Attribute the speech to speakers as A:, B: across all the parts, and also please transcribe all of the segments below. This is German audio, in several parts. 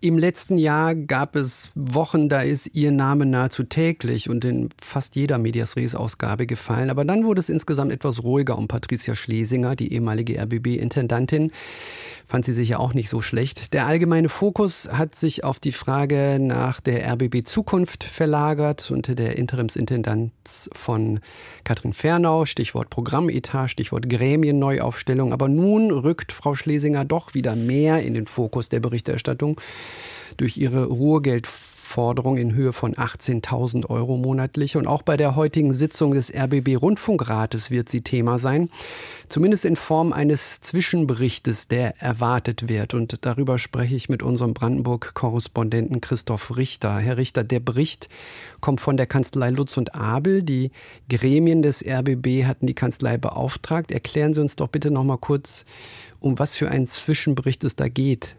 A: im letzten Jahr gab es Wochen, da ist ihr Name nahezu täglich und in fast jeder Medias Res Ausgabe gefallen. Aber dann wurde es insgesamt etwas ruhiger um Patricia Schlesinger, die ehemalige RBB-Intendantin. Fand sie sich ja auch nicht so schlecht. Der allgemeine Fokus hat sich auf die Frage nach der RBB Zukunft verlagert unter der Interimsintendanz von Katrin Fernau. Stichwort Programmetat, Stichwort Gremienneuaufstellung. Aber nun rückt Frau Schlesinger doch wieder mehr in den Fokus der Berichterstattung durch ihre Ruhegeldforderung in Höhe von 18.000 Euro monatlich. Und auch bei der heutigen Sitzung des RBB Rundfunkrates wird sie Thema sein. Zumindest in Form eines Zwischenberichtes, der erwartet wird. Und darüber spreche ich mit unserem Brandenburg-Korrespondenten Christoph Richter. Herr Richter, der Bericht kommt von der Kanzlei Lutz und Abel. Die Gremien des RBB hatten die Kanzlei beauftragt. Erklären Sie uns doch bitte noch mal kurz, um was für einen Zwischenbericht es da geht.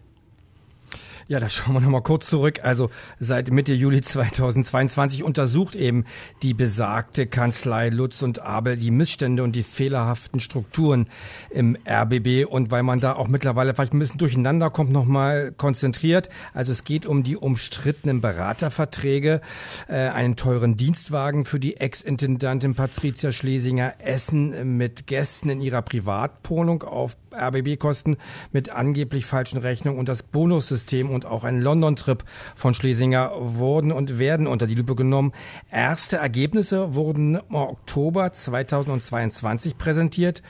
B: Ja, da schauen wir nochmal kurz zurück. Also seit Mitte Juli 2022 untersucht eben die besagte Kanzlei Lutz und Abel die Missstände und die fehlerhaften Strukturen im RBB. Und weil man da auch mittlerweile vielleicht ein bisschen durcheinander kommt, nochmal konzentriert. Also es geht um die umstrittenen Beraterverträge, äh, einen teuren Dienstwagen für die Ex-Intendantin Patricia Schlesinger, Essen mit Gästen in ihrer Privatwohnung auf RBB-Kosten mit angeblich falschen Rechnungen und das Bonussystem und auch ein London-Trip von Schlesinger wurden und werden unter die Lupe genommen. Erste Ergebnisse wurden im Oktober 2022 präsentiert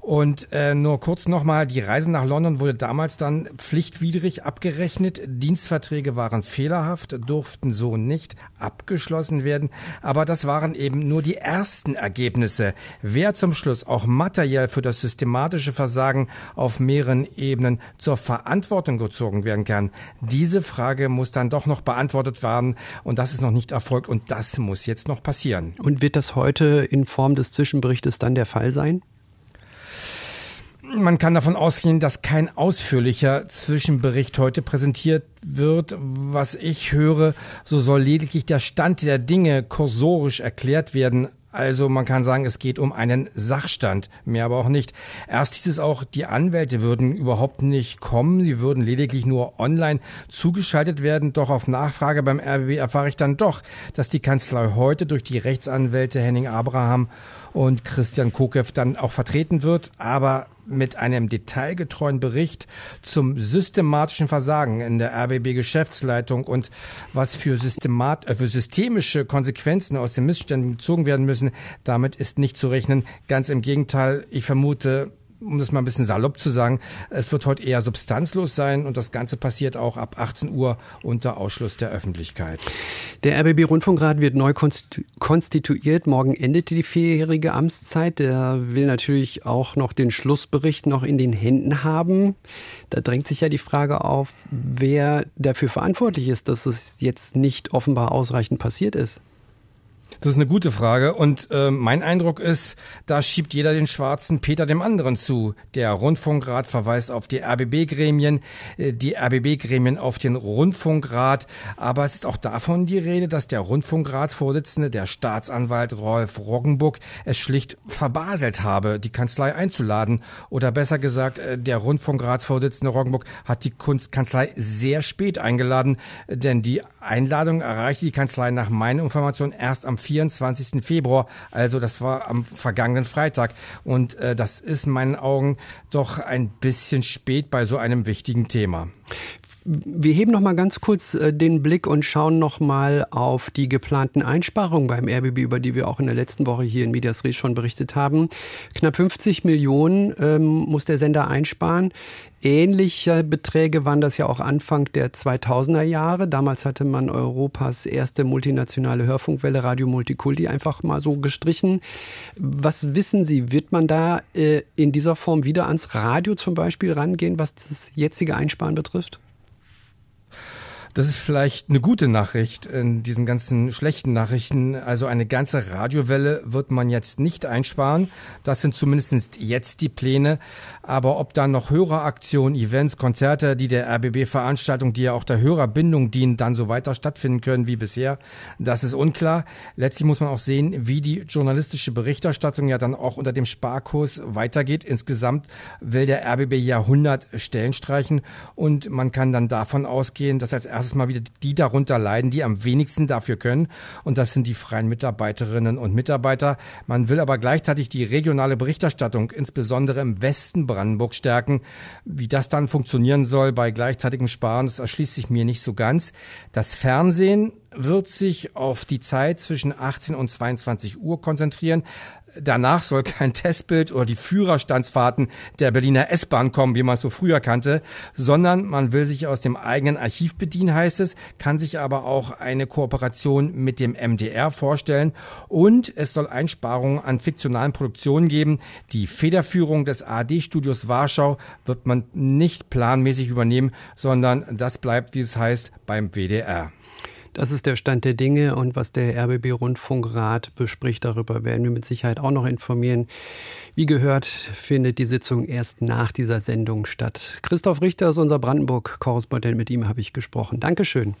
B: und äh, nur kurz nochmal, die Reise nach London wurde damals dann pflichtwidrig abgerechnet. Dienstverträge waren fehlerhaft, durften so nicht abgeschlossen werden. Aber das waren eben nur die ersten Ergebnisse. Wer zum Schluss auch materiell für das systematische Versagen auf mehreren Ebenen zur Verantwortung gezogen werden kann, diese Frage muss dann doch noch beantwortet werden. Und das ist noch nicht erfolgt und das muss jetzt noch passieren.
A: Und wird das heute in Form des Zwischenberichtes dann der Fall sein?
B: Man kann davon ausgehen, dass kein ausführlicher Zwischenbericht heute präsentiert wird. Was ich höre, so soll lediglich der Stand der Dinge kursorisch erklärt werden. Also man kann sagen, es geht um einen Sachstand, mehr aber auch nicht. Erst hieß es auch, die Anwälte würden überhaupt nicht kommen, sie würden lediglich nur online zugeschaltet werden. Doch auf Nachfrage beim RBB erfahre ich dann doch, dass die Kanzlei heute durch die Rechtsanwälte Henning Abraham und Christian Kokev dann auch vertreten wird. Aber mit einem detailgetreuen Bericht zum systematischen Versagen in der RBB-Geschäftsleitung und was für, Systemat äh, für systemische Konsequenzen aus den Missständen gezogen werden müssen, damit ist nicht zu rechnen. Ganz im Gegenteil, ich vermute, um das mal ein bisschen salopp zu sagen, es wird heute eher substanzlos sein und das Ganze passiert auch ab 18 Uhr unter Ausschluss der Öffentlichkeit.
A: Der RBB Rundfunkrat wird neu konstituiert. Morgen endet die vierjährige Amtszeit. Der will natürlich auch noch den Schlussbericht noch in den Händen haben. Da drängt sich ja die Frage auf, wer dafür verantwortlich ist, dass es jetzt nicht offenbar ausreichend passiert ist.
B: Das ist eine gute Frage und äh, mein Eindruck ist, da schiebt jeder den schwarzen Peter dem anderen zu. Der Rundfunkrat verweist auf die RBB-Gremien, äh, die RBB-Gremien auf den Rundfunkrat, aber es ist auch davon die Rede, dass der Rundfunkratsvorsitzende, der Staatsanwalt Rolf Roggenburg, es schlicht verbaselt habe, die Kanzlei einzuladen. Oder besser gesagt, äh, der Rundfunkratsvorsitzende Roggenburg hat die Kunstkanzlei sehr spät eingeladen, denn die Einladung erreichte die Kanzlei nach meiner Information erst am 24. Februar, also das war am vergangenen Freitag. Und äh, das ist in meinen Augen doch ein bisschen spät bei so einem wichtigen Thema.
A: Wir heben noch mal ganz kurz äh, den Blick und schauen noch mal auf die geplanten Einsparungen beim RBB, über die wir auch in der letzten Woche hier in Medias Res schon berichtet haben. Knapp 50 Millionen ähm, muss der Sender einsparen. Ähnliche Beträge waren das ja auch Anfang der 2000er Jahre. Damals hatte man Europas erste multinationale Hörfunkwelle Radio Multikulti einfach mal so gestrichen. Was wissen Sie, wird man da äh, in dieser Form wieder ans Radio zum Beispiel rangehen, was das jetzige Einsparen betrifft?
B: Das ist vielleicht eine gute Nachricht in diesen ganzen schlechten Nachrichten. Also eine ganze Radiowelle wird man jetzt nicht einsparen. Das sind zumindest jetzt die Pläne. Aber ob dann noch Höreraktionen, Events, Konzerte, die der RBB-Veranstaltung, die ja auch der Hörerbindung dienen, dann so weiter stattfinden können wie bisher, das ist unklar. Letztlich muss man auch sehen, wie die journalistische Berichterstattung ja dann auch unter dem Sparkurs weitergeht. Insgesamt will der RBB ja 100 Stellen streichen und man kann dann davon ausgehen, dass als mal wieder die darunter leiden, die am wenigsten dafür können. Und das sind die freien Mitarbeiterinnen und Mitarbeiter. Man will aber gleichzeitig die regionale Berichterstattung, insbesondere im Westen Brandenburg, stärken. Wie das dann funktionieren soll bei gleichzeitigem Sparen, das erschließt sich mir nicht so ganz. Das Fernsehen wird sich auf die Zeit zwischen 18 und 22 Uhr konzentrieren. Danach soll kein Testbild oder die Führerstandsfahrten der Berliner S-Bahn kommen, wie man es so früher kannte, sondern man will sich aus dem eigenen Archiv bedienen, heißt es, kann sich aber auch eine Kooperation mit dem MDR vorstellen und es soll Einsparungen an fiktionalen Produktionen geben. Die Federführung des AD-Studios Warschau wird man nicht planmäßig übernehmen, sondern das bleibt, wie es heißt, beim WDR.
A: Das ist der Stand der Dinge und was der RBB Rundfunkrat bespricht, darüber werden wir mit Sicherheit auch noch informieren. Wie gehört, findet die Sitzung erst nach dieser Sendung statt. Christoph Richter ist unser Brandenburg-Korrespondent, mit ihm habe ich gesprochen. Dankeschön.